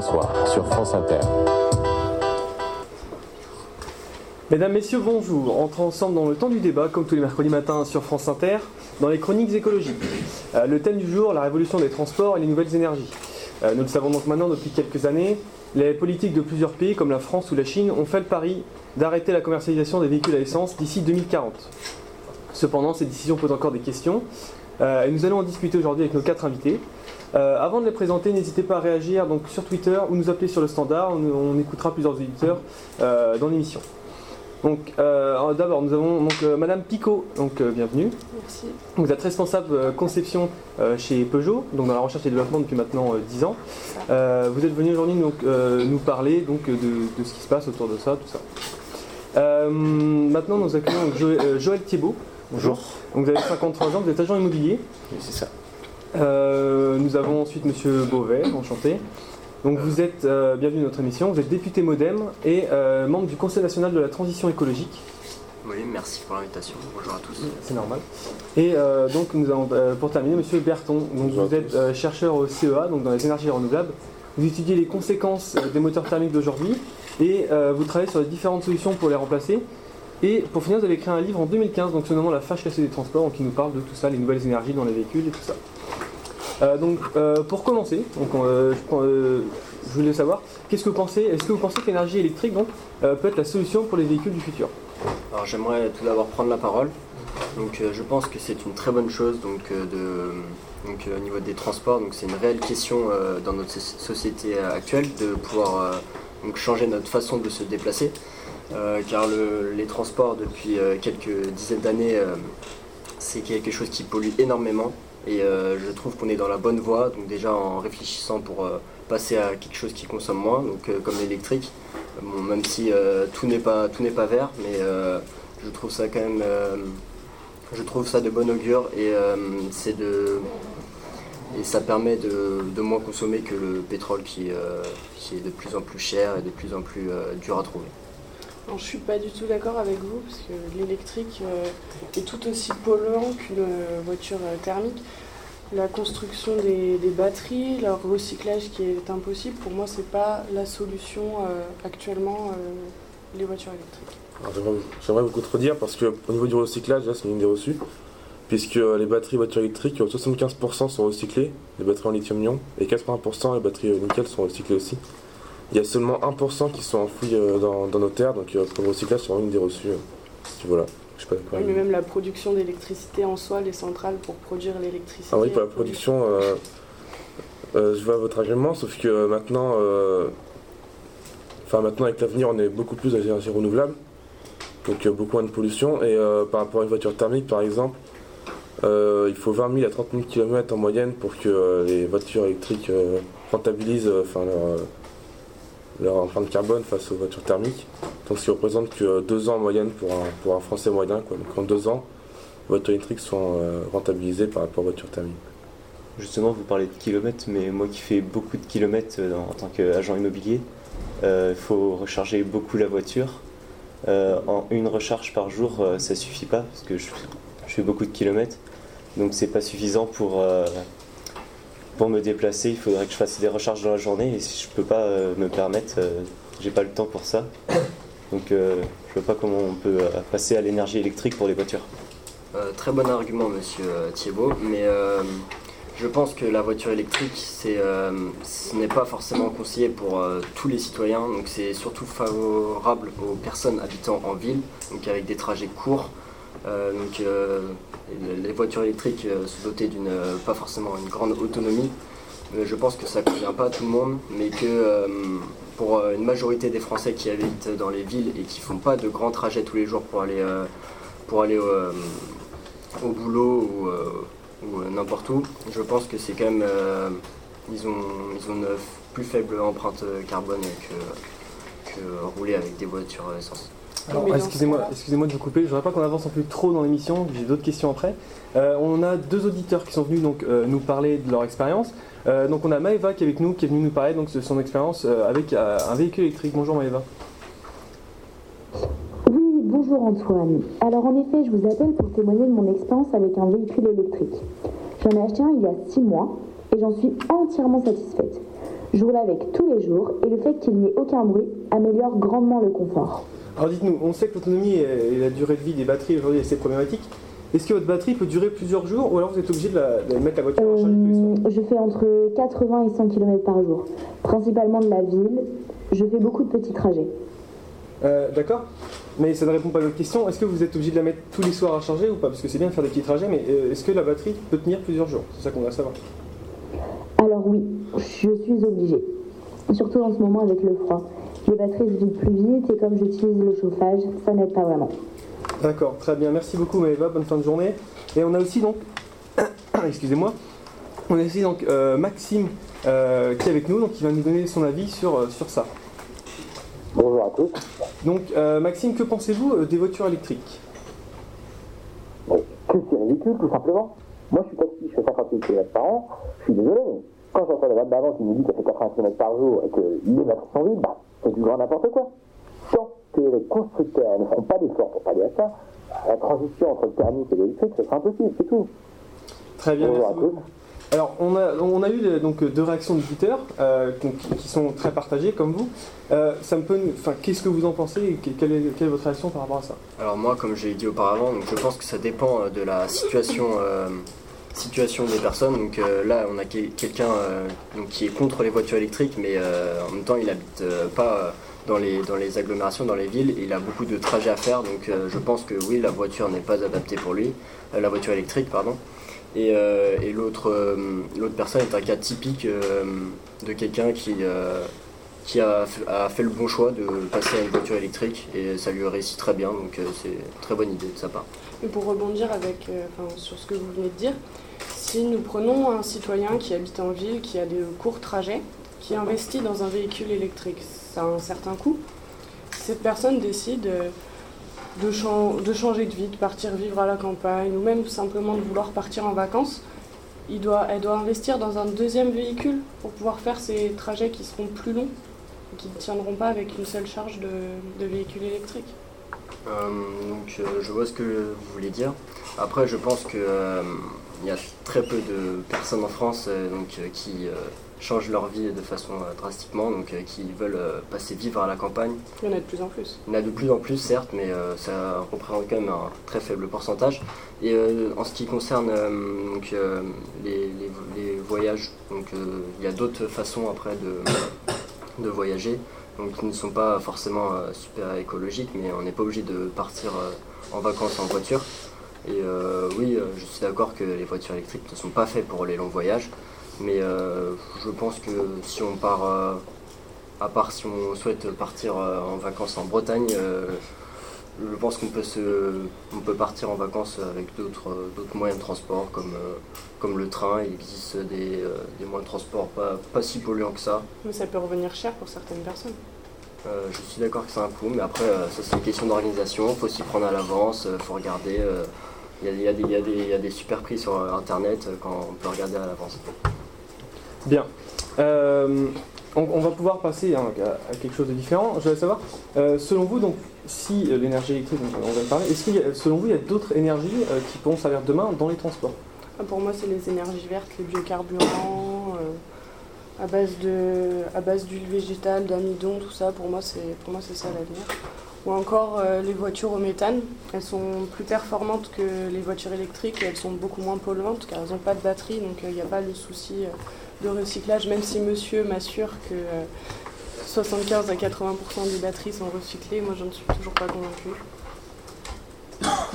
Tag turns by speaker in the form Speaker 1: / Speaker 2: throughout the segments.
Speaker 1: François sur France Inter.
Speaker 2: Mesdames, Messieurs, bonjour. Entrons ensemble dans le temps du débat, comme tous les mercredis matins sur France Inter, dans les chroniques écologiques. Euh, le thème du jour, la révolution des transports et les nouvelles énergies. Euh, nous le savons donc maintenant depuis quelques années, les politiques de plusieurs pays comme la France ou la Chine ont fait le pari d'arrêter la commercialisation des véhicules à essence d'ici 2040. Cependant, ces décisions posent encore des questions euh, et nous allons en discuter aujourd'hui avec nos quatre invités. Euh, avant de les présenter, n'hésitez pas à réagir donc, sur Twitter ou nous appeler sur le standard. On, écoutera plusieurs éditeurs euh, dans l'émission. Donc, d'abord, nous avons donc, Madame Picot, donc bienvenue.
Speaker 3: Merci.
Speaker 2: Vous êtes responsable conception chez Peugeot, donc dans la recherche et développement depuis maintenant 10 ans. vous êtes venu aujourd'hui donc, nous parler donc, de, de, ce qui se passe autour de ça, tout ça. maintenant, nous accueillons Joël, Joël Thiebaud.
Speaker 4: Bonjour.
Speaker 2: Donc, vous avez 53 ans, vous êtes agent immobilier.
Speaker 4: Oui, c'est ça.
Speaker 2: Euh, nous avons ensuite Monsieur Beauvais, enchanté. Donc vous êtes, euh, bienvenue à notre émission, vous êtes député Modem et euh, membre du Conseil national de la transition écologique.
Speaker 4: Oui, merci pour l'invitation. Bonjour à tous.
Speaker 2: C'est normal. Et donc nous avons, pour terminer, Monsieur Berton. Donc vous êtes chercheur au CEA, donc dans les énergies renouvelables. Vous étudiez les conséquences des moteurs thermiques d'aujourd'hui et vous travaillez sur les différentes solutions pour les remplacer. Et pour finir, vous avez écrit un livre en 2015, donc ce La fâche cassée des transports, qui nous parle de tout ça, les nouvelles énergies dans les véhicules et tout ça. Euh, donc, euh, pour commencer, donc, euh, je, voulais savoir, qu'est-ce que vous pensez Est-ce que vous pensez que l'énergie électrique peut être la solution pour les véhicules du futur?
Speaker 4: Alors, j'aimerais tout d'abord prendre la parole. Donc, je pense que c'est une très bonne chose donc, de, donc, au niveau des transports. Donc, c'est une réelle question dans notre société actuelle de pouvoir donc, changer notre façon de se déplacer. Car les transports, depuis quelques dizaines d'années, c'est quelque chose qui pollue énormément. Et euh, je trouve qu'on est dans la bonne voie, donc déjà en réfléchissant pour euh, passer à quelque chose qui consomme moins, donc euh, comme l'électrique. même si tout n'est pas vert, mais je trouve ça quand même, de bon augure et de ça permet de, moins consommer que le pétrole qui, est de plus en plus cher et de plus en plus dur à trouver.
Speaker 3: Je ne suis pas du tout d'accord avec vous, parce que l'électrique est tout aussi polluant qu'une voiture thermique. La construction des, batteries, leur recyclage qui est impossible, pour moi, ce n'est pas la solution euh, actuellement, euh, les voitures électriques.
Speaker 5: J'aimerais vous contredire, parce qu'au niveau du recyclage, là, c'est une idée reçue, puisque les batteries voitures électriques, 75% sont recyclées, les batteries en lithium-ion, et 80% les batteries nickel sont recyclées aussi. Il y a seulement 1% qui sont enfouis euh, dans, nos terres, donc euh, pour le recyclage, c'est vraiment une des reçues. Euh, voilà.
Speaker 3: Je sais pas mais même la production d'électricité en soi, les centrales pour produire l'électricité.
Speaker 5: Ah oui, pour la production, je vois votre argument, sauf que maintenant, enfin maintenant avec l'avenir, on est beaucoup plus dans les énergies renouvelables, donc beaucoup moins de pollution. Et par rapport à une voiture thermique, par exemple, il faut 20 000 à 30 000 km en moyenne pour que les voitures électriques rentabilisent enfin, leur leur empreinte carbone face aux voitures thermiques. Donc ce qui représente que deux ans en moyenne pour un, pour un Français moyen. Quoi. Donc en deux ans, les voitures électriques sont euh, rentabilisées par rapport aux voitures thermiques.
Speaker 6: Justement, vous parlez de kilomètres, mais moi qui fais beaucoup de kilomètres euh, en tant qu'agent immobilier, euh, il faut recharger beaucoup la voiture. en une recharge par jour, ça suffit pas parce que je, je, fais beaucoup de kilomètres, donc c'est pas suffisant pour pour me déplacer, il faudrait que je fasse des recharges dans la journée et si je peux pas euh, me permettre, euh, j'ai pas le temps pour ça. Donc euh, je vois pas comment on peut passer à l'énergie électrique pour les voitures.
Speaker 4: très bon argument, monsieur Thiebaud, mais je pense que la voiture électrique, ce n'est pas forcément conseillé pour tous les citoyens, donc c'est surtout favorable aux personnes habitant en ville, donc avec des trajets courts. Donc les voitures électriques euh, se doter d'une euh, pas forcément une grande autonomie. je pense que ça convient pas à tout le monde, mais que euh, pour une majorité des Français qui habitent dans les villes et qui font pas de grands trajets tous les jours pour aller, au, boulot ou, n'importe où, je pense que c'est quand même. ils, ont, ils ont une plus faible empreinte carbone que, que rouler avec des voitures essence
Speaker 2: excusez-moi, excusez-moi de vous couper. Je voudrais pas qu'on avance un peu trop dans l'émission. J'ai d'autres questions après. Euh, on a deux auditeurs qui sont venus donc euh, nous parler de leur expérience. Euh, donc on a Maëva qui est avec nous, qui est venue nous parler donc de son expérience avec un véhicule électrique. Bonjour Maëva.
Speaker 7: Oui, bonjour Antoine. Alors en effet, je vous appelle pour témoigner de mon expérience avec un véhicule électrique. J'en ai acheté un il y a six mois et j'en suis entièrement satisfaite. Je roule avec tous les jours et le fait qu'il n'y ait aucun bruit améliore grandement le confort.
Speaker 2: Alors dites-nous, on sait que l'autonomie et la durée de vie des batteries aujourd'hui c'est problématique. Est-ce que votre batterie peut durer plusieurs jours ou alors vous êtes obligé de, la- de mettre la voiture en charge
Speaker 7: Euh, je fais entre 80 et 100 km par jour, principalement de la ville. Je fais beaucoup de petits trajets.
Speaker 2: Euh, D'accord Mais ça ne répond pas à votre question. Est-ce que vous êtes obligé de la mettre tous les soirs à charger ou pas? Parce que c'est bien de faire des petits trajets, mais euh, est-ce que la batterie peut tenir plusieurs jours? C'est ça qu'on va savoir.
Speaker 7: Alors oui, je suis obligée. Surtout en ce moment avec le froid. Les batteries se vident plus vite et comme j'utilise le chauffage, ça n'aide pas vraiment.
Speaker 2: D'accord, très bien. Merci beaucoup Maëva, bonne fin de journée. Et on a aussi donc, excusez-moi, on a aussi donc euh, Maxime euh, qui est avec nous, donc qui va nous donner son avis sur, euh, sur ça.
Speaker 1: Bonjour à tous.
Speaker 2: Donc euh, Maxime, que pensez-vous euh, des voitures électriques?
Speaker 1: Bon, que c'est ridicule, tout simplement. Moi, je suis taxi, je fais 58 km par an. Je suis désolé, mais quand j'entends la dame d'avant qui me dit qu'elle fait 80 km par jour et que les batteries sont vides, bah, c'est du grand n'importe quoi. Tant que les constructeurs ne font pas d'efforts pour pallier à ça, la transition entre le thermique et l'électrique, ce sera impossible, c'est tout.
Speaker 2: Très bien,
Speaker 1: Bonjour
Speaker 2: merci
Speaker 1: à tous.
Speaker 2: beaucoup. Alors, on a, on a eu euh, donc deux réactions d'auditeurs euh, donc, qui sont très partagées comme vous. Euh, ça me peut, enfin, qu'est-ce que vous en pensez et que- quelle est, quelle est votre réaction par rapport à ça?
Speaker 4: Alors moi, comme je l'ai dit auparavant, donc je pense que ça dépend euh, de la situation, euh, situation des personnes. Donc euh, là, on a quel- quelqu'un euh, qui est contre les voitures électriques, mais euh, en même temps, il habite euh, pas dans les, dans les agglomérations, dans les villes, il a beaucoup de trajets à faire. Donc je pense que oui, la voiture n'est pas adaptée pour lui, la voiture électrique, pardon. Et, et l'autre personne est un cas typique de quelqu'un qui, qui a, fait le bon choix de passer à une voiture électrique et ça lui réussit très bien, donc euh, c'est une très bonne idée de sa part.
Speaker 3: Et pour rebondir avec, euh, sur ce que vous venez de dire, si nous prenons un citoyen qui habite en ville, qui a des courts trajets, qui investit dans un véhicule électrique, ça a un certain coût. Cette personne décide euh, de, de changer de vie, de partir vivre à la campagne, ou même simplement de vouloir partir en vacances, il doit, elle doit investir dans un deuxième véhicule pour pouvoir faire ces trajets qui seront plus longs? Et qui ne tiendront pas avec une seule charge de, de véhicule électrique.
Speaker 4: Euh, donc euh, je vois ce que vous voulez dire. Après, je pense que euh, il y a très peu de personnes en France donc, qui changent leur vie de façon drastiquement, donc qui veulent passer vivre à la campagne.
Speaker 3: Il y en a de plus en plus.
Speaker 4: Il y en a de plus en plus, certes, mais ça représente quand même un très faible pourcentage. Et en ce qui concerne donc, les, les- les voyages, donc, il y a d'autres façons après de, de voyager, donc qui ne sont pas forcément euh, super écologiques, mais on n'est pas obligé de partir euh, en vacances en voiture. Et euh, oui, je suis d'accord que les voitures électriques ne sont pas faites pour les longs voyages, mais je pense que si on part à part si on souhaite partir en vacances en Bretagne, je pense qu'on peut, se, on peut partir en vacances avec d'autres euh, d'autres moyens de transport comme, euh, comme le train. Il existe des, euh, des moyens de transport pas, pas si polluants que ça.
Speaker 3: Mais ça peut revenir cher pour certaines personnes.
Speaker 4: Euh, je suis d'accord que c'est un coût, mais après, euh, ça c'est une question d'organisation. Il faut s'y prendre à l'avance, il faut regarder. Il y, a, il y a des- il y a des- il y a des super prix sur internet quand on peut regarder à l'avance.
Speaker 2: Bien. On, va pouvoir passer hein, à, quelque chose de différent. Je voudrais savoir, euh, selon vous, donc, si euh, l'énergie électrique, on de parler, est-ce qu'il selon vous, il y a d'autres énergies euh, qui pourront servir demain dans les transports?
Speaker 3: Ah, Pour moi, c'est les énergies vertes, les biocarburants, à base d'huile végétale, d'amidon, tout ça. Pour moi, c'est, pour moi, c'est ça l'avenir. Ou encore les voitures au méthane. Elles sont plus performantes que les voitures électriques et elles sont beaucoup moins polluantes car elles n'ont pas de batterie, donc il n'y a pas le souci de recyclage. Même si Monsieur m'assure que euh, 75 à 80% des batteries sont recyclées, moi, je ne suis toujours pas convaincue.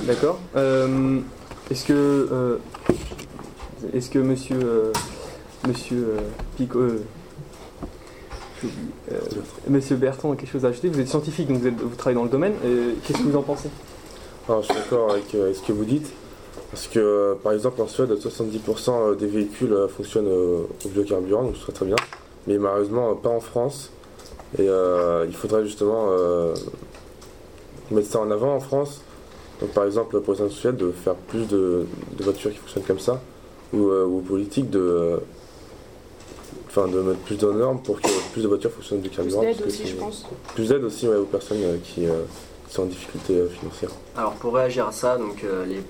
Speaker 2: D'accord. Euh, est-ce que, euh, est-ce que Monsieur, euh, Monsieur euh, Pico- euh, euh, Monsieur Bertrand a quelque chose à ajouter? Vous êtes scientifique, donc vous, êtes- vous travaillez dans le domaine. Euh, Qu'est-ce que vous en pensez?
Speaker 5: Alors, je suis d'accord avec euh, ce que vous dites. Parce que, euh, par exemple, en Suède, 70% des véhicules euh, fonctionnent euh, au biocarburant, donc ce serait très bien. Mais malheureusement, euh, pas en France. Et euh, il faudrait justement euh, mettre ça en avant en France. Donc, par exemple, pour les industriels, de faire plus de, de voitures qui fonctionnent comme ça. Ou, euh, ou aux politiques de, euh, enfin, de mettre plus de normes pour que plus de voitures fonctionnent au
Speaker 3: Plus
Speaker 5: biocarburant.
Speaker 3: d'aide aussi, je pense.
Speaker 5: Plus d'aide aussi ouais, aux personnes euh, qui, euh, qui sont en difficulté euh, financière.
Speaker 4: Alors pour réagir à ça, donc, euh, les-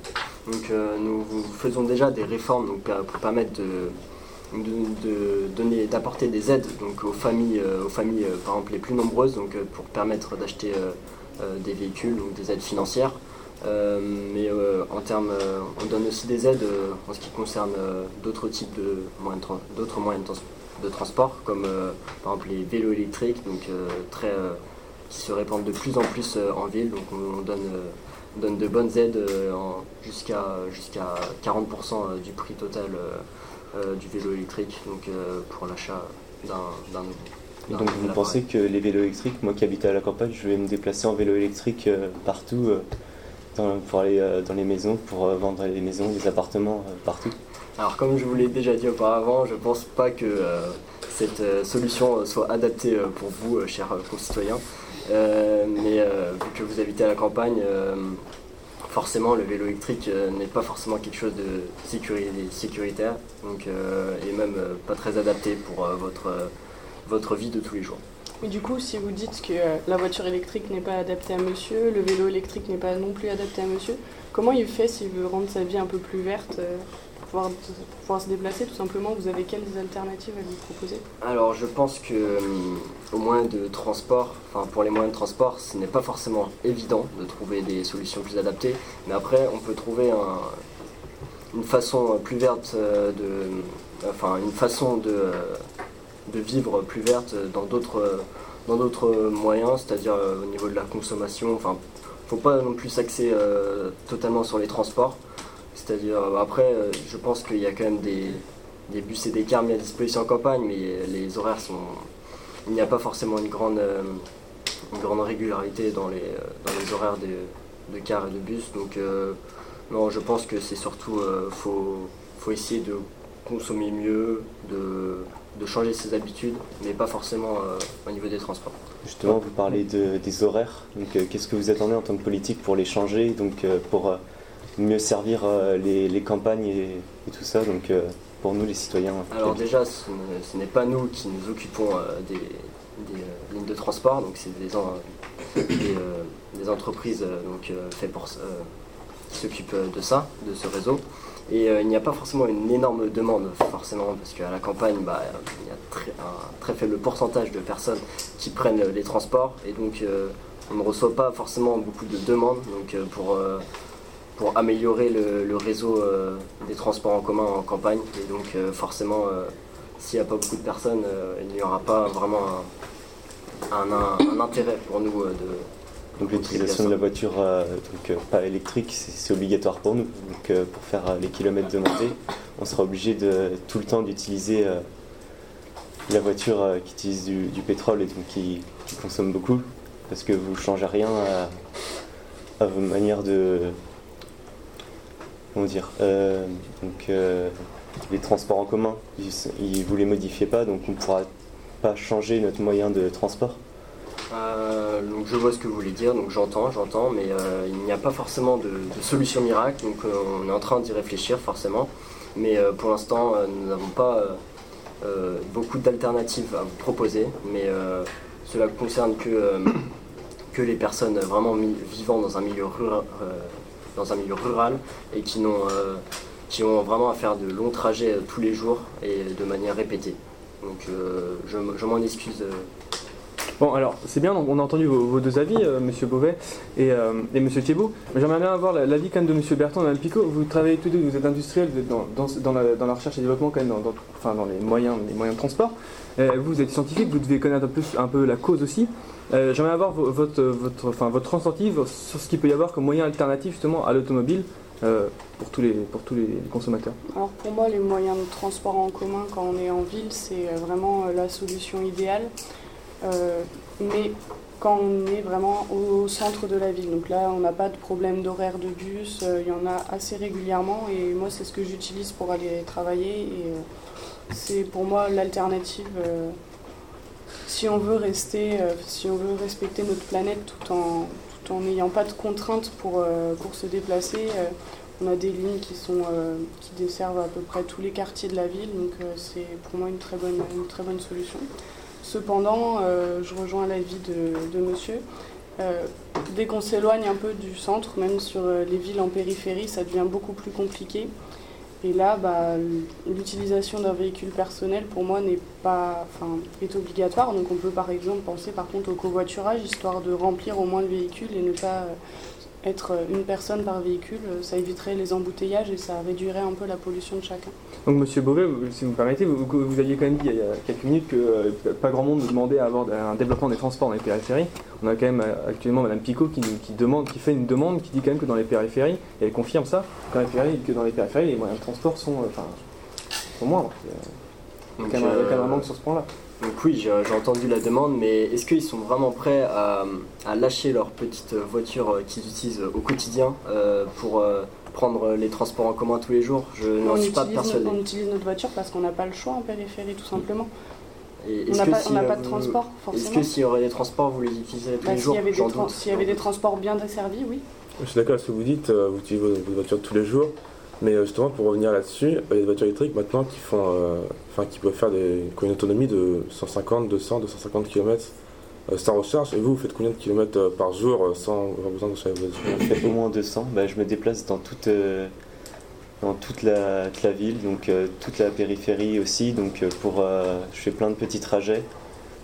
Speaker 4: donc, euh, nous faisons déjà des réformes euh, pour permettre de, de, donner, d'apporter des aides donc aux familles, aux familles par exemple les plus nombreuses, donc pour permettre d'acheter des véhicules, donc des aides financières. mais en termes, on donne aussi des aides en ce qui concerne d'autres types de moyens d'autres moyens de, transport, comme par exemple les vélos électriques, donc très qui se répandent de plus en plus en ville. Donc on, donne donne de bonnes aides jusqu'à jusqu'à 40% du prix total euh, du vélo électrique, donc euh, pour l'achat d'un nouveau.
Speaker 6: Donc vous pensez que les vélos électriques, moi qui habite à la campagne, je vais me déplacer en vélo électrique euh, partout pour aller dans les maisons, pour vendre les maisons, les appartements partout
Speaker 4: Alors comme je vous l'ai déjà dit auparavant, je ne pense pas que cette solution soit adaptée pour vous, chers concitoyens. Mais vu que vous habitez à la campagne, forcément le vélo électrique euh, n'est pas forcément quelque chose de sécuritaire euh, et même euh, pas très adapté pour votre vie de tous les jours.
Speaker 3: Mais du coup, si vous dites que la voiture électrique n'est pas adaptée à monsieur, le vélo électrique n'est pas non plus adapté à monsieur, comment il fait s'il veut rendre sa vie un peu plus verte pouvoir, pouvoir se déplacer tout simplement Vous avez quelles alternatives à lui proposer?
Speaker 4: Alors je pense que euh, au moyen de transport, enfin pour les moyens de transport, ce n'est pas forcément évident de trouver des solutions plus adaptées, mais après on peut trouver une façon plus verte euh, de, enfin une façon de, euh, de vivre plus verte dans d'autres moyens, c'est-à-dire au niveau de la consommation. Enfin, faut pas non plus s'axer totalement sur les transports. C'est-à-dire, euh, après, euh, je pense qu'il y a quand même des, bus et des cars mis à disposition en campagne, mais les horaires sont. Il n'y a pas forcément une grande, euh, grande régularité dans les, horaires de, cars et de bus. Donc, non, je pense que c'est surtout. Faut, faut essayer de consommer mieux, de, de changer ses habitudes, mais pas forcément au niveau des transports.
Speaker 6: Justement, vous parlez de, des horaires. Donc, qu'est-ce que vous attendez en tant que politique pour les changer Donc, pour mieux servir euh, les, campagnes et, tout ça, donc euh, pour nous les citoyens.
Speaker 4: Alors déjà, ce, n'est pas nous qui nous occupons euh, des, lignes de transport, donc c'est des, des, entreprises donc, fait pour, qui s'occupent de ça, de ce réseau. Et il n'y a pas forcément une énorme demande, forcément, parce qu'à la campagne, bah, il y a un très faible pourcentage de personnes qui prennent les transports, et donc on ne reçoit pas forcément beaucoup de demandes. Donc pour pour améliorer le, réseau euh, des transports en commun en campagne. Et donc euh, forcément, euh, s'il n'y a pas beaucoup de personnes, il n'y aura pas vraiment un, intérêt pour nous de...
Speaker 6: Donc l'utilisation de la voiture donc, pas électrique, c'est obligatoire pour nous. Donc pour faire les kilomètres demandés, on sera obligé de tout le temps d'utiliser la voiture qui utilise du, pétrole et donc qui, consomme beaucoup, parce que vous ne changez rien à, vos manières de, comment dire, euh, donc, euh, les transports en commun, ils, vous les modifiez pas, donc on ne pourra pas changer notre moyen de transport.
Speaker 4: Euh, donc je vois ce que vous voulez dire, donc j'entends, j'entends, mais il n'y a pas forcément de, solution miracle, donc on est en train d'y réfléchir forcément, mais pour l'instant nous n'avons pas beaucoup d'alternatives à vous proposer, mais cela concerne que, que les personnes vraiment vivant dans un milieu rural, dans un milieu rural et qui, n'ont, euh, qui ont vraiment à faire de longs trajets euh, tous les jours et de manière répétée. Donc euh, je, m'en excuse.
Speaker 2: Bon, alors c'est bien, on a entendu vos, deux avis, Monsieur Beauvais et, et Monsieur Thiebaud. J'aimerais bien avoir l'avis quand même de Monsieur Bertrand et Mme Picot. Vous travaillez tous deux, vous êtes industriel, dans, dans, la, recherche et développement quand même, dans, les, moyens, les moyens de transport. vous êtes scientifique, vous devez connaître un peu, un peu la cause aussi. Euh, j'aimerais avoir votre, votre, enfin, votre sur ce qu'il peut y avoir comme moyen alternatif justement à l'automobile euh, pour, tous les, pour tous les consommateurs.
Speaker 3: Alors pour moi, les moyens de transport en commun quand on est en ville, c'est euh, vraiment la solution idéale. Mais quand on est vraiment au centre de la ville. Donc là, on n'a pas de problème d'horaire de bus, il y en a assez régulièrement et moi, c'est ce que j'utilise pour aller travailler et c'est pour moi l'alternative si on veut rester, euh, si on veut respecter notre planète tout en tout en n'ayant pas de contraintes pour, euh, pour se déplacer, euh, on a des lignes qui sont qui desservent à peu près tous les quartiers de la ville, donc c'est pour moi une très bonne une très bonne solution. Cependant, je rejoins l'avis de, de monsieur. dès qu'on s'éloigne un peu du centre, même sur les villes en périphérie, ça devient beaucoup plus compliqué. Et là, bah, l'utilisation d'un véhicule personnel, pour moi, n'est pas, enfin, est obligatoire. Donc, on peut par exemple penser par contre au covoiturage, histoire de remplir au moins le véhicule et ne pas euh, être une personne par véhicule. Ça éviterait les embouteillages et ça réduirait un peu la pollution de chacun.
Speaker 2: Donc, Monsieur Beauvais, si vous me permettez, vous, vous aviez quand même dit il y a quelques minutes que euh, pas grand monde demandait à avoir un développement des transports dans les périphéries. On a quand même euh, actuellement Madame Picot qui, nous- qui demande, qui fait une demande, qui dit quand même que dans les périphéries, et elle confirme ça, que dans les périphéries, que dans les, périphéries, les moyens de transport sont, euh, enfin, sont moindres. Il y a quand même, un
Speaker 4: euh,
Speaker 2: manque sur ce point-là.
Speaker 4: Donc oui, j'ai entendu la demande, mais est-ce qu'ils sont vraiment prêts à, à lâcher leur petite voiture euh, qu'ils utilisent au quotidien euh, pour euh, prendre les transports en commun tous les jours? Je n'en
Speaker 3: on,
Speaker 4: suis pas
Speaker 3: utilise,
Speaker 4: persuadé.
Speaker 3: on utilise notre voiture parce qu'on n'a pas le choix en périphérie, tout simplement.
Speaker 4: Et
Speaker 3: On
Speaker 4: est-ce
Speaker 3: n'a
Speaker 4: que
Speaker 3: pas,
Speaker 4: si,
Speaker 3: de
Speaker 4: vous-
Speaker 3: transport,
Speaker 4: Est-ce
Speaker 3: forcément.
Speaker 4: que s'il y aurait des transports, vous les utiliseriez tous
Speaker 3: Bah,
Speaker 4: les
Speaker 3: S'il
Speaker 4: jours
Speaker 3: y, avait des
Speaker 4: J'en
Speaker 3: tran-
Speaker 4: doute.
Speaker 3: s'il y avait des transports bien desservis, oui.
Speaker 5: Je suis d'accord avec ce que vous dites, vous utilisez votre voiture tous les jours, mais justement pour revenir là-dessus, il y a des voitures électriques maintenant qui font, euh, qui peuvent faire des, une autonomie de 150, 200, 250 km sans recharge. Et vous, vous faites combien de kilomètres euh, par jour euh, sans avoir besoin de voiture
Speaker 6: J'en fais au moins 200. Bah, je me déplace dans toute, euh, dans toute, la, ville, donc toute la périphérie aussi. Donc pour, je fais plein de petits trajets.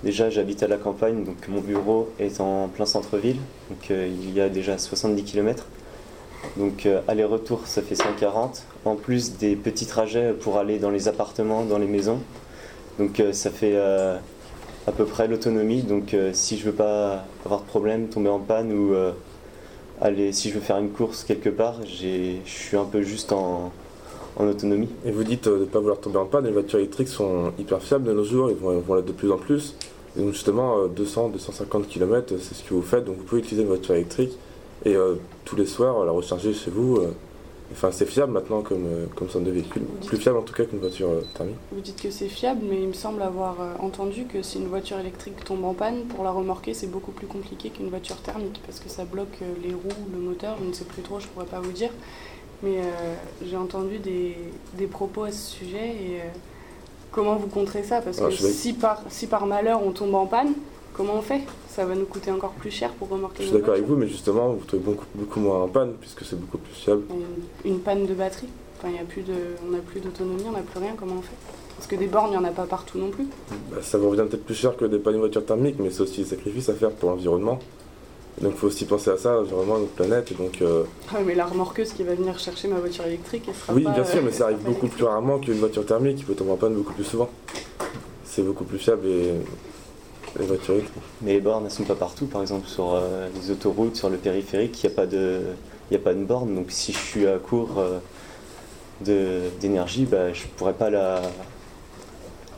Speaker 6: Déjà, j'habite à la campagne, donc mon bureau est en plein centre-ville. Donc il y a déjà 70 km. Donc euh, aller-retour, ça fait 140. En plus des petits trajets pour aller dans les appartements, dans les maisons. Donc euh, ça fait euh, à peu près l'autonomie. Donc si je veux pas avoir de problème, tomber en panne ou aller, si je veux faire une course quelque part, je suis un peu juste en, autonomie.
Speaker 5: Et vous dites de ne pas vouloir tomber en panne, les voitures électriques sont hyper fiables de nos jours, ils vont, vont de plus en plus. Donc justement, euh, 200, 250 km, c'est ce que vous faites, donc vous pouvez utiliser une voiture électrique et euh, tous les soirs la recharger chez vous. euh, Enfin, c'est fiable maintenant comme, euh, comme somme de véhicule, plus fiable en tout cas qu'une voiture thermique.
Speaker 3: Vous dites que c'est fiable, mais il me semble avoir entendu que si une voiture électrique tombe en panne, pour la remorquer, c'est beaucoup plus compliqué qu'une voiture thermique, parce que ça bloque les roues, le moteur, je ne sais plus trop, je pourrais pas vous dire. Mais euh, j'ai entendu des, des propos à ce sujet, et euh, comment vous contrez ça? Parce
Speaker 5: Ah,
Speaker 3: que si par, si par malheur on tombe en panne, comment on fait? Ça va nous coûter encore plus cher pour remorquer
Speaker 5: Je suis d'accord avec vous, mais justement, vous trouvez beaucoup, beaucoup moins en panne puisque c'est beaucoup plus fiable.
Speaker 3: Une, une panne de batterie, enfin, il y a plus de, on n'a plus d'autonomie, on n'a plus rien, comment on fait? Parce que des bornes, il n'y en a pas partout non plus.
Speaker 5: Bah, ça vous revient peut-être plus cher que dépanner une voiture thermique, mais c'est aussi des sacrifices à faire pour l'environnement. Donc il faut aussi penser à ça, l'environnement, notre planète. Et donc, euh,
Speaker 3: Ah, mais la remorqueuse qui va venir chercher ma voiture électrique, elle sera
Speaker 5: oui,
Speaker 3: pas,
Speaker 5: bien sûr,
Speaker 3: euh,
Speaker 5: mais ça arrive beaucoup
Speaker 3: électrique.
Speaker 5: plus rarement qu'une voiture thermique qui peut tomber en panne beaucoup plus souvent. C'est beaucoup plus fiable et les voitures électriques.
Speaker 6: Mais les bornes, elles sont pas partout. Par exemple, sur euh, les autoroutes, sur le périphérique, il n'y a pas de, il y a pas de borne. Donc si je suis à court euh, de- d'énergie, bah, je pourrais pas la.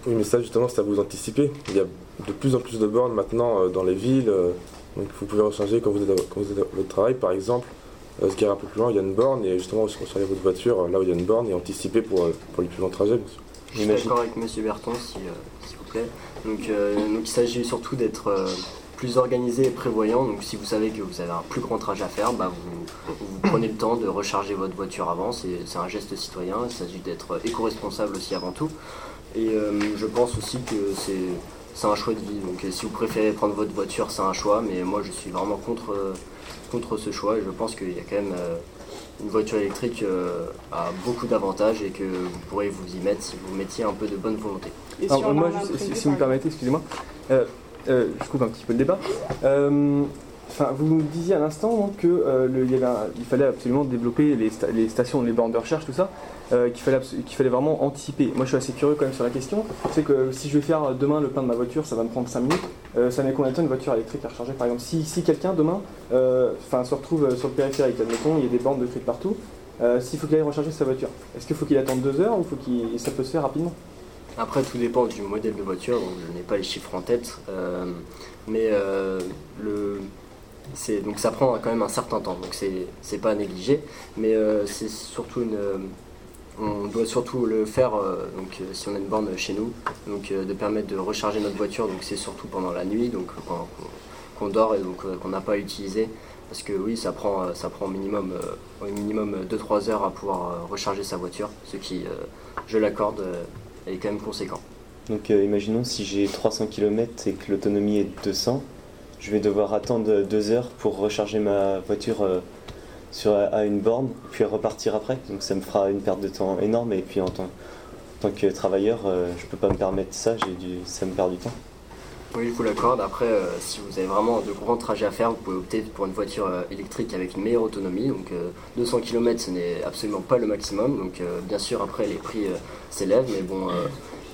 Speaker 5: Oui, mais ça, justement, c'est à vous anticiper. Il y a de plus en plus de bornes maintenant euh, dans les villes. euh, donc vous pouvez recharger quand vous êtes à, quand vous êtes à votre travail, par exemple. euh, se garer un peu plus loin, il y a une borne, et justement, recharger votre voiture euh, là où il y a une borne et anticiper pour, euh, pour les plus longs trajets, bien sûr.
Speaker 4: Je suis d'accord avec Monsieur Berton, si, euh, vous euh, donc il s'agit surtout d'être euh, plus organisé et prévoyant. Donc si vous savez que vous avez un plus grand trajet à faire, bah, vous, prenez le temps de recharger votre voiture avant. C'est, un geste citoyen. Il s'agit d'être éco-responsable aussi avant tout. Et euh, je pense aussi que c'est, c'est un choix de vie. Donc euh, si vous préférez prendre votre voiture, c'est un choix. Mais moi, je suis vraiment contre, euh, contre ce choix. Et je pense qu'il y a quand même euh, une voiture électrique euh, a beaucoup d'avantages et que vous pourrez vous y mettre si vous mettiez un peu de bonne volonté.
Speaker 3: Et
Speaker 2: Alors,
Speaker 3: si
Speaker 2: moi, juste, si, si vous me permettez, excusez-moi, euh, euh, je coupe un petit peu le débat. Euh, Enfin, vous nous disiez à l'instant euh, le- il, fallait absolument développer les, sta- les stations, les bornes de recherche, tout ça, euh, qu'il fallait, qu'il fallait vraiment anticiper. Moi, je suis assez curieux quand même sur la question. C'est que si je vais faire demain le plein de ma voiture, ça va me prendre 5 minutes. Ça met combien de temps une voiture électrique à recharger, par exemple Si, quelqu'un demain, euh, se retrouve euh, sur le périphérique, admettons, il y a des bornes de fric partout. euh, S'il faut qu'il aille recharger sa voiture, est-ce qu'il faut qu'il attende 2 heures ou faut qu'il, ça peut se faire rapidement?
Speaker 4: Après, tout dépend du modèle de voiture, donc je n'ai pas les chiffres en tête, mais le, donc ça prend quand même un certain temps, donc c'est, pas à négliger, mais c'est surtout une, on doit surtout le faire, euh, donc euh, si on a une borne chez nous, donc euh, de permettre de recharger notre voiture, donc c'est surtout pendant la nuit, donc qu'on, dort et donc qu'on n'a pas à utiliser, parce que oui, ça prend, ça prend au minimum, au minimum 2-3 heures à pouvoir recharger sa voiture, ce qui, je l'accorde, est quand même conséquent.
Speaker 6: Donc imaginons si j'ai 300 km et que l'autonomie est de 200, je vais devoir attendre deux heures pour recharger ma voiture sur, à une borne, puis repartir après. Donc ça me fera une perte de temps énorme. Et puis en tant, en tant que travailleur, euh, je peux pas me permettre ça, ça me perd du temps.
Speaker 4: Oui, je vous l'accorde. Après, euh, si vous avez vraiment de grands trajets à faire, vous pouvez opter pour une voiture euh, électrique avec une meilleure autonomie. Donc euh, 200 km, ce n'est absolument pas le maximum. Donc euh, bien sûr, après, les prix euh, s'élèvent, mais bon, euh,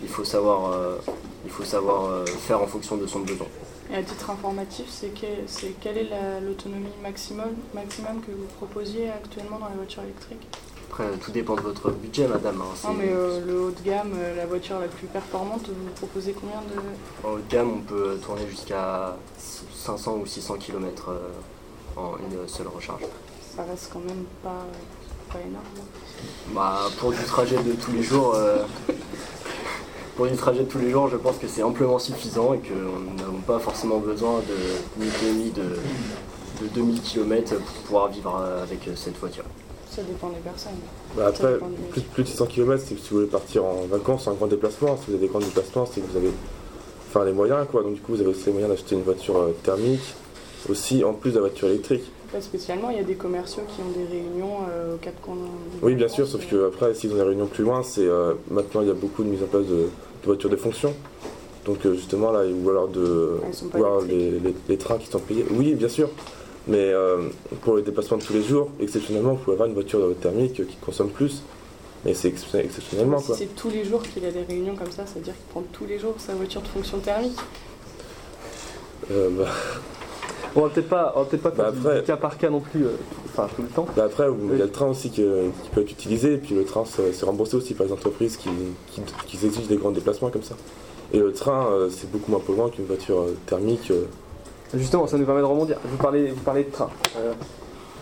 Speaker 4: il faut savoir, euh, il faut savoir euh, faire en fonction de son besoin.
Speaker 3: Et à titre informatif, c'est que- c'est quelle est la- l'autonomie maximum, maximum que vous proposiez actuellement dans les voitures électriques
Speaker 4: Après, euh, tout dépend de votre budget, madame. hein.
Speaker 3: Non, mais euh, le haut de gamme, euh, la voiture la plus performante, vous proposez combien de.
Speaker 4: En haut de gamme, on peut tourner jusqu'à 500 ou 600 km en une seule recharge.
Speaker 3: Ça reste quand même pas, pas énorme.
Speaker 4: Bah, pour du trajet de tous les jours, euh, pour du trajet de tous les jours, je pense que c'est amplement suffisant et nous n'avons pas forcément besoin de ni demi de, de 2000 km pour pouvoir vivre euh, avec euh, cette voiture.
Speaker 3: Ça dépend des personnes.
Speaker 5: Bah, après,
Speaker 3: dépend
Speaker 5: plus, plus de 600 km, c'est si vous voulez partir en vacances, en grand déplacement. Si vous avez des grands déplacements, c'est que vous avez enfin, les moyens. Quoi. Donc du coup, vous avez aussi les moyens d'acheter une voiture euh, thermique, aussi en plus de la voiture électrique.
Speaker 3: Pas spécialement, il y a des commerciaux qui ont des réunions euh, aux quatre coins.
Speaker 5: Oui, bien sûr, sauf que après, si vous avez une réunion plus loin, c'est euh, maintenant il y a beaucoup de mise en place de, de voitures de fonction. Donc euh, justement là, ou alors de
Speaker 3: électriques.
Speaker 5: les, les- les trains qui sont payés. Oui, bien sûr. Mais euh, pour les déplacements de tous les jours, exceptionnellement, vous pouvez avoir une voiture thermique qui consomme plus. Mais c'est ex- exceptionnellement
Speaker 3: Si
Speaker 5: quoi.
Speaker 3: c'est tous les jours qu'il a des réunions comme ça, c'est-à-dire qu'il prend tous les jours sa voiture de fonction thermique.
Speaker 5: Euh, bah,
Speaker 2: On va peut-être pas, on va peut-être pas
Speaker 5: Bah
Speaker 2: faire
Speaker 5: après-
Speaker 2: du cas par cas non plus, euh, tout- enfin tout le temps.
Speaker 5: bah après, il y a le train aussi qui, euh, qui peut être utilisé, et puis le train c'est remboursé aussi par les entreprises qui, qui, qui exigent des grands déplacements comme ça. Et le train, euh, c'est beaucoup moins polluant qu'une voiture thermique.
Speaker 2: Justement, ça nous permet de rebondir. Vous parlez, vous parlez de train.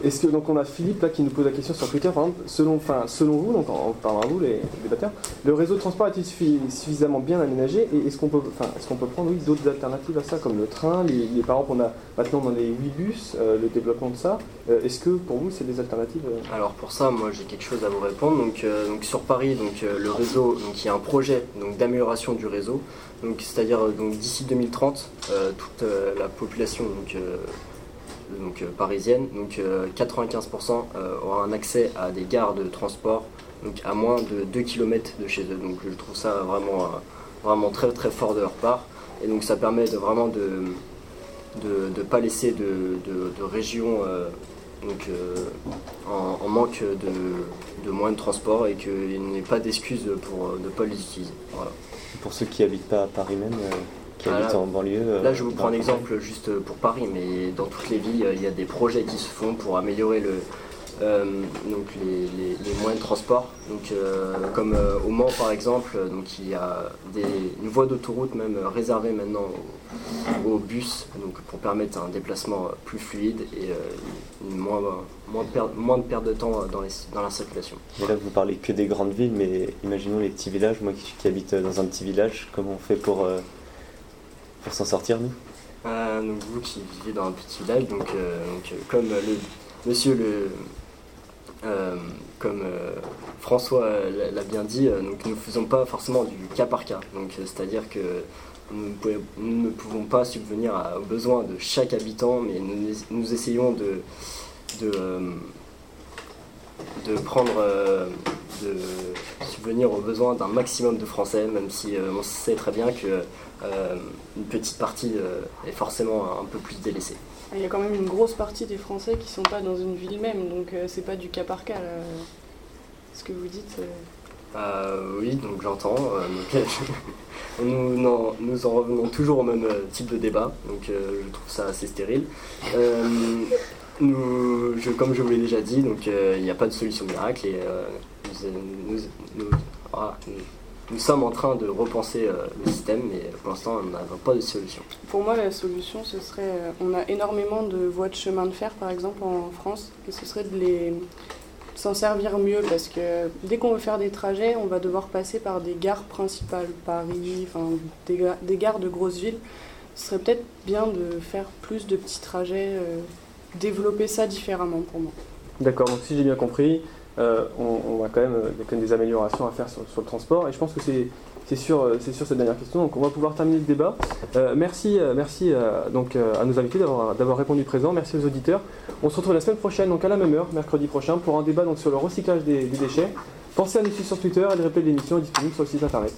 Speaker 2: Est-ce que donc on a Philippe là qui nous pose la question sur Twitter, par exemple, selon, vous, donc en, parlant à vous les débatteurs, le réseau de transport est-il suffi- suffisamment bien aménagé et est-ce qu'on peut, prendre d'autres alternatives à ça comme le train, les, les par a maintenant dans les 8 bus, euh, le développement de ça. Euh, est-ce que pour vous c'est des alternatives euh
Speaker 4: Alors pour ça, moi j'ai quelque chose à vous répondre. Donc, sur Paris, donc le réseau, donc il y a un projet d'amélioration du réseau. C'est-à-dire d'ici 2030, euh, toute la population donc euh, parisienne, donc euh, 95% euh, aura un accès à des gares de transport donc à moins de 2 km de chez eux. Donc je trouve ça vraiment euh, vraiment très très fort de leur part. Et donc ça permet de vraiment de de ne pas laisser de, de, de régions euh, donc, euh, en, manque de, de moyens de transport et qu'il n'y ait pas d'excuses pour euh, ne pas les utiliser. Voilà.
Speaker 6: Pour ceux qui habitent pas à Paris même, euh, qui
Speaker 4: Ah,
Speaker 6: habitent
Speaker 4: là-
Speaker 6: en banlieue. euh,
Speaker 4: Là, je vous prends un exemple juste pour Paris, mais dans toutes les villes, il y a des projets qui se font pour améliorer le, euh, donc les, les- les moyens de transport. Donc, euh, comme euh, au Mans, par exemple, donc il y a des, une voie d'autoroute même réservée maintenant aux, aux bus, donc pour permettre un déplacement plus fluide et une moins, moins, de perte, moins de perte de temps dans, les, dans la circulation.
Speaker 6: Mais là, vous parlez que des grandes villes, mais imaginons les petits villages. Moi qui, qui habite dans un petit village, comment on fait pour, pour s'en sortir, nous
Speaker 4: Euh, vous qui vivez dans un petit village, donc, euh, euh, comme le monsieur le comme François l'a- bien dit, donc nous ne faisons pas forcément du cas par cas. Donc c'est-à-dire que nous, ne pouvons- pas subvenir à- aux besoins de chaque habitant, mais nous, essayons de de prendre euh, de subvenir aux besoins d'un maximum de Français, même si euh, on sait très bien que euh, une petite partie est forcément un peu plus délaissée.
Speaker 3: Il y a quand même une grosse partie des Français qui sont pas dans une ville même, donc c'est pas du cas par cas. là. Ce que vous dites. euh,
Speaker 4: oui, donc j'entends. euh, nous, en revenons toujours au même type de débat, donc euh, je trouve ça assez stérile. Comme je vous l'ai déjà dit, donc euh, il n'y a pas de solution miracle et euh, ah, nous- sommes en train de repenser euh, le système, mais pour l'instant on n'a pas de solution.
Speaker 3: Pour moi, la solution, ce serait. On a énormément de voies de chemin de fer, par exemple, en France, et ce serait de les s'en servir mieux parce que dès qu'on veut faire des trajets, on va devoir passer par des gares principales, Paris, enfin des, ga- des gares de grosses villes. Ce serait peut-être bien de faire plus de petits trajets, développer ça différemment pour moi.
Speaker 2: D'accord, donc si j'ai bien compris, euh, on, y a quand même des améliorations à faire sur, le transport. Et je pense que c'est sur, c'est sur cette dernière question. Donc on va pouvoir terminer le débat. merci merci donc, à nos invités d'avoir, répondu présent. Merci aux auditeurs. On se retrouve la semaine prochaine, donc à la même heure, mercredi prochain, pour un débat donc, sur le recyclage des, des déchets. Pensez à nous suivre sur Twitter et le replay de l'émission est disponible sur le site internet.